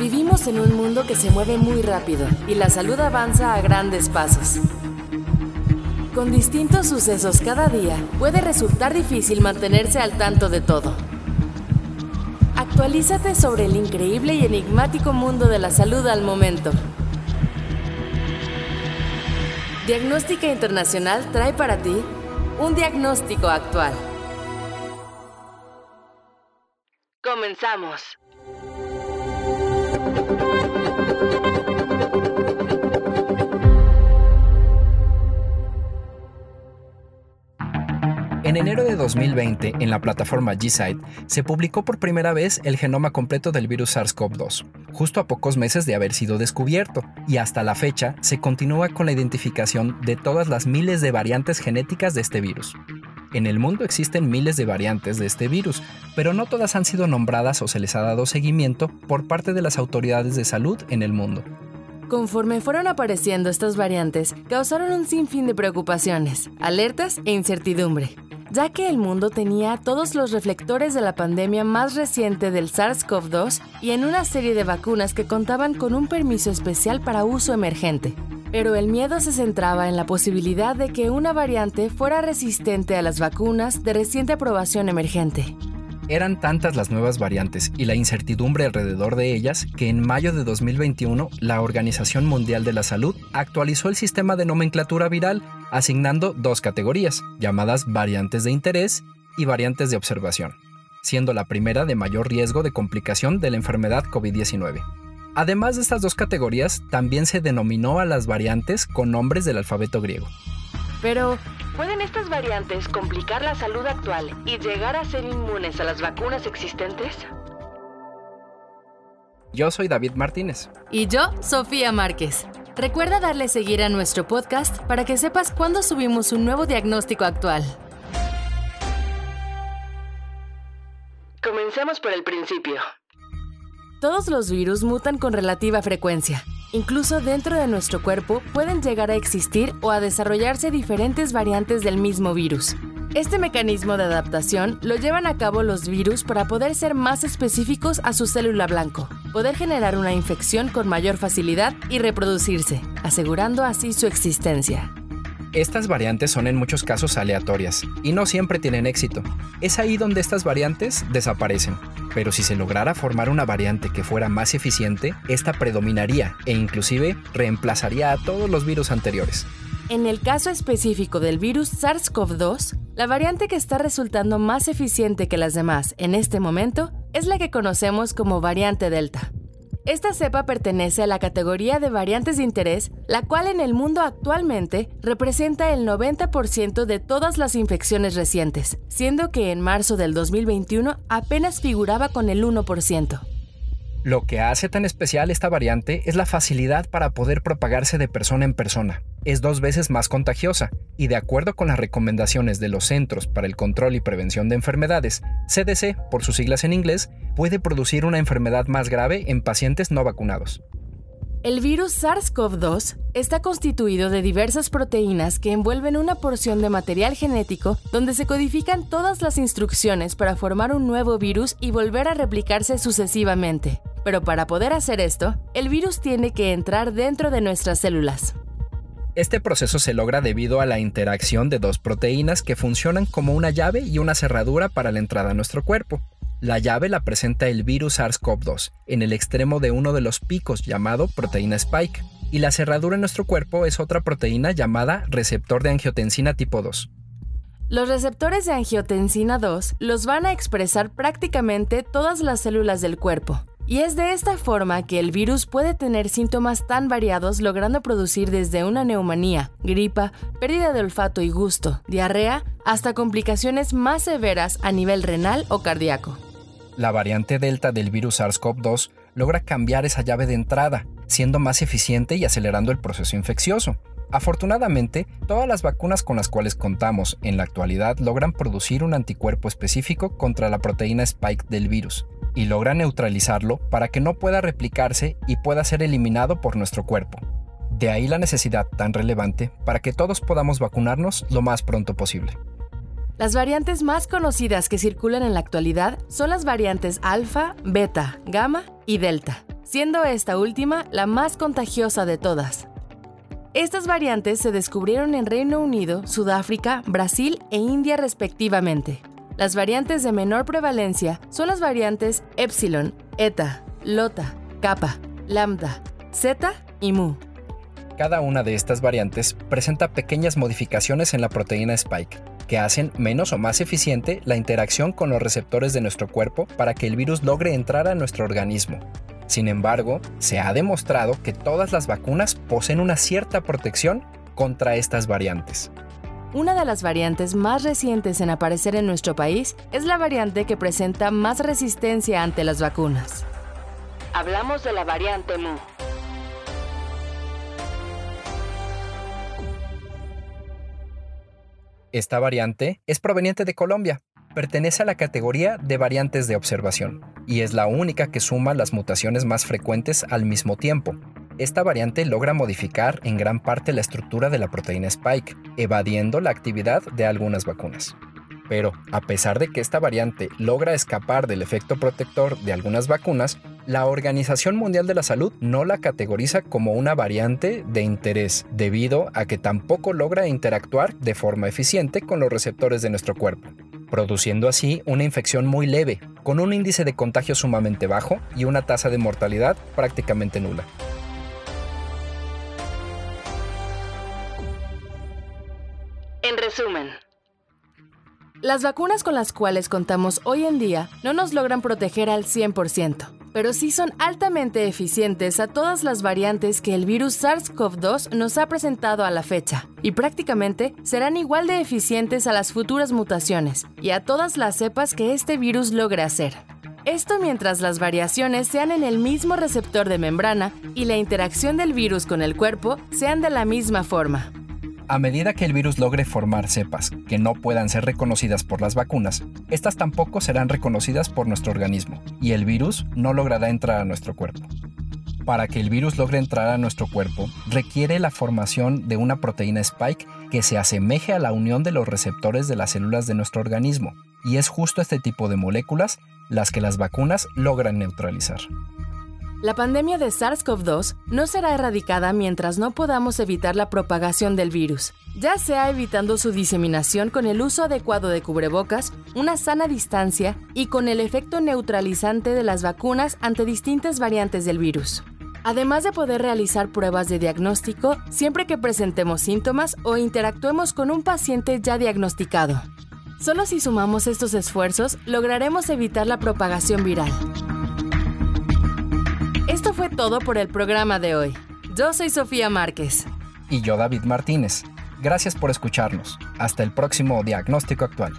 Vivimos en un mundo que se mueve muy rápido y la salud avanza a grandes pasos. Con distintos sucesos cada día, puede resultar difícil mantenerse al tanto de todo. Actualízate sobre el increíble y enigmático mundo de la salud al momento. Diagnóstica Internacional trae para ti un diagnóstico actual. Comenzamos. En enero de 2020, en la plataforma GSite, se publicó por primera vez el genoma completo del virus SARS-CoV-2, justo a pocos meses de haber sido descubierto, y hasta la fecha se continúa con la identificación de todas las miles de variantes genéticas de este virus. En el mundo existen miles de variantes de este virus, pero no todas han sido nombradas o se les ha dado seguimiento por parte de las autoridades de salud en el mundo. Conforme fueron apareciendo estas variantes, causaron un sinfín de preocupaciones, alertas e incertidumbre ya que el mundo tenía todos los reflectores de la pandemia más reciente del SARS-CoV-2 y en una serie de vacunas que contaban con un permiso especial para uso emergente. Pero el miedo se centraba en la posibilidad de que una variante fuera resistente a las vacunas de reciente aprobación emergente. Eran tantas las nuevas variantes y la incertidumbre alrededor de ellas que en mayo de 2021 la Organización Mundial de la Salud actualizó el sistema de nomenclatura viral asignando dos categorías, llamadas variantes de interés y variantes de observación, siendo la primera de mayor riesgo de complicación de la enfermedad COVID-19. Además de estas dos categorías, también se denominó a las variantes con nombres del alfabeto griego. Pero, ¿pueden estas variantes complicar la salud actual y llegar a ser inmunes a las vacunas existentes? Yo soy David Martínez. Y yo, Sofía Márquez. Recuerda darle seguir a nuestro podcast para que sepas cuándo subimos un nuevo diagnóstico actual. Comencemos por el principio. Todos los virus mutan con relativa frecuencia Incluso dentro de nuestro cuerpo pueden llegar a existir o a desarrollarse diferentes variantes del mismo virus. Este mecanismo de adaptación lo llevan a cabo los virus para poder ser más específicos a su célula blanco, poder generar una infección con mayor facilidad y reproducirse, asegurando así su existencia. Estas variantes son en muchos casos aleatorias y no siempre tienen éxito. Es ahí donde estas variantes desaparecen. Pero si se lograra formar una variante que fuera más eficiente, esta predominaría e inclusive reemplazaría a todos los virus anteriores. En el caso específico del virus SARS-CoV-2, la variante que está resultando más eficiente que las demás en este momento es la que conocemos como variante Delta. Esta cepa pertenece a la categoría de variantes de interés, la cual en el mundo actualmente representa el 90% de todas las infecciones recientes, siendo que en marzo del 2021 apenas figuraba con el 1%. Lo que hace tan especial esta variante es la facilidad para poder propagarse de persona en persona. Es dos veces más contagiosa y de acuerdo con las recomendaciones de los Centros para el Control y Prevención de Enfermedades, CDC por sus siglas en inglés, puede producir una enfermedad más grave en pacientes no vacunados. El virus SARS-CoV-2 está constituido de diversas proteínas que envuelven una porción de material genético donde se codifican todas las instrucciones para formar un nuevo virus y volver a replicarse sucesivamente. Pero para poder hacer esto, el virus tiene que entrar dentro de nuestras células. Este proceso se logra debido a la interacción de dos proteínas que funcionan como una llave y una cerradura para la entrada a nuestro cuerpo. La llave la presenta el virus SARS-CoV-2 en el extremo de uno de los picos llamado proteína spike, y la cerradura en nuestro cuerpo es otra proteína llamada receptor de angiotensina tipo 2. Los receptores de angiotensina 2 los van a expresar prácticamente todas las células del cuerpo, y es de esta forma que el virus puede tener síntomas tan variados logrando producir desde una neumonía, gripa, pérdida de olfato y gusto, diarrea, hasta complicaciones más severas a nivel renal o cardíaco la variante Delta del virus SARS-CoV-2 logra cambiar esa llave de entrada, siendo más eficiente y acelerando el proceso infeccioso. Afortunadamente, todas las vacunas con las cuales contamos en la actualidad logran producir un anticuerpo específico contra la proteína spike del virus y logran neutralizarlo para que no pueda replicarse y pueda ser eliminado por nuestro cuerpo. De ahí la necesidad tan relevante para que todos podamos vacunarnos lo más pronto posible. Las variantes más conocidas que circulan en la actualidad son las variantes alfa, beta, gamma y delta. siendo esta última la más contagiosa de todas. Estas variantes se descubrieron en Reino Unido, Sudáfrica, Brasil e India respectivamente. Las variantes de menor prevalencia son las variantes Epsilon, Eta, Lota, Kappa, Lambda, Zeta y Mu. Cada una de estas variantes presenta pequeñas modificaciones en la proteína Spike, que hacen menos o más eficiente la interacción con los receptores de nuestro cuerpo para que el virus logre entrar a nuestro organismo. Sin embargo, se ha demostrado que todas las vacunas poseen una cierta protección contra estas variantes. Una de las variantes más recientes en aparecer en nuestro país es la variante que presenta más resistencia ante las vacunas. Hablamos de la variante Mu. Esta variante es proveniente de Colombia, pertenece a la categoría de variantes de observación y es la única que suma las mutaciones más frecuentes al mismo tiempo. Esta variante logra modificar en gran parte la estructura de la proteína Spike, evadiendo la actividad de algunas vacunas. Pero, a pesar de que esta variante logra escapar del efecto protector de algunas vacunas, la Organización Mundial de la Salud no la categoriza como una variante de interés, debido a que tampoco logra interactuar de forma eficiente con los receptores de nuestro cuerpo produciendo así una infección muy leve, con un índice de contagio sumamente bajo y una tasa de mortalidad prácticamente nula. Las vacunas con las cuales contamos hoy en día no nos logran proteger al 100% pero sí son altamente eficientes a todas las variantes que el virus SARS-CoV-2 nos ha presentado a la fecha, y prácticamente serán igual de eficientes a las futuras mutaciones y a todas las cepas que este virus logre hacer. Esto mientras las variaciones sean en el mismo receptor de membrana y la interacción del virus con el cuerpo sean de la misma forma. A medida que el virus logre formar cepas que no puedan ser reconocidas por las vacunas, estas tampoco serán reconocidas por nuestro organismo y el virus no logrará entrar a nuestro cuerpo. Para que el virus logre entrar a nuestro cuerpo, requiere la formación de una proteína spike que se asemeje a la unión de los receptores de las células de nuestro organismo, y es justo este tipo de moléculas las que las vacunas logran neutralizar. La pandemia de SARS-CoV-2 no será erradicada mientras no podamos evitar la propagación del virus, ya sea evitando su diseminación con el uso adecuado de cubrebocas, una sana distancia y con el efecto neutralizante de las vacunas ante distintas variantes del virus. Además de poder realizar pruebas de diagnóstico siempre que presentemos síntomas o interactuemos con un paciente ya diagnosticado. Solo si sumamos estos esfuerzos lograremos evitar la propagación viral. Fue todo por el programa de hoy. Yo soy Sofía Márquez. Y yo David Martínez. Gracias por escucharnos. Hasta el próximo Diagnóstico Actual.